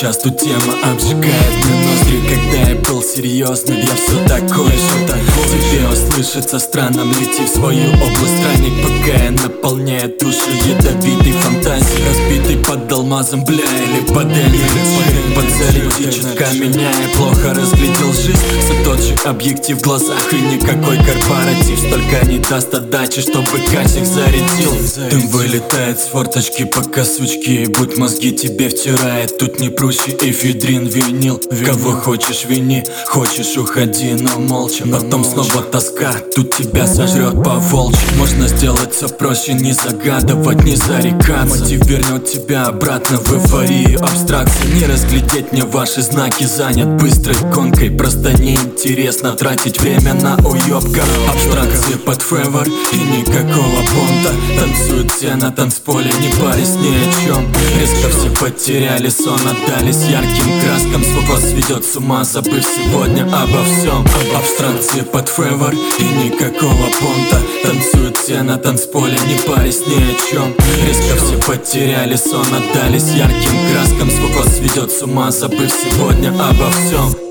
тут тема обжигает мне ноздри Когда я был серьезным, я все такой же Тебе. Услышится странно, лети в свою область Странник, пока я наполняю душу ядовитой фантазией. Разбитый под алмазом, бля, или под Эльмером Подзарядить чутка меняя, плохо разглядел жизнь. Же объектив в глазах и никакой корпоратив. Столько не даст отдачи, чтобы касик зарядил. Дым вылетает с форточки, пока сучки Будь мозги тебе втирает, тут не проще эфедрин, винил. Кого хочешь вини, хочешь уходи, но молча. Потом снова тоска, тут тебя сожрет по волчьи. Можно сделать все проще, не загадывать, не зарекаться. Мотив вернет тебя обратно в эйфорию абстракции Не разглядеть мне ваши знаки, занят. Быстрой гонкой Просто неинтересно тратить время на уебка Абстракции под февер и никакого понта. Танцуют все на танцполе, не парясь ни о чем Резко все потеряли сон, отдались ярким краскам. Звук вас ведет с ума, забыв сегодня обо всем Абстракции под февер и никакого понта. Танцуют все на танцполе, не парясь ни о чем Резко все потеряли сон, отдались ярким краскам. Звук вас ведет с ума, забыв сегодня обо всем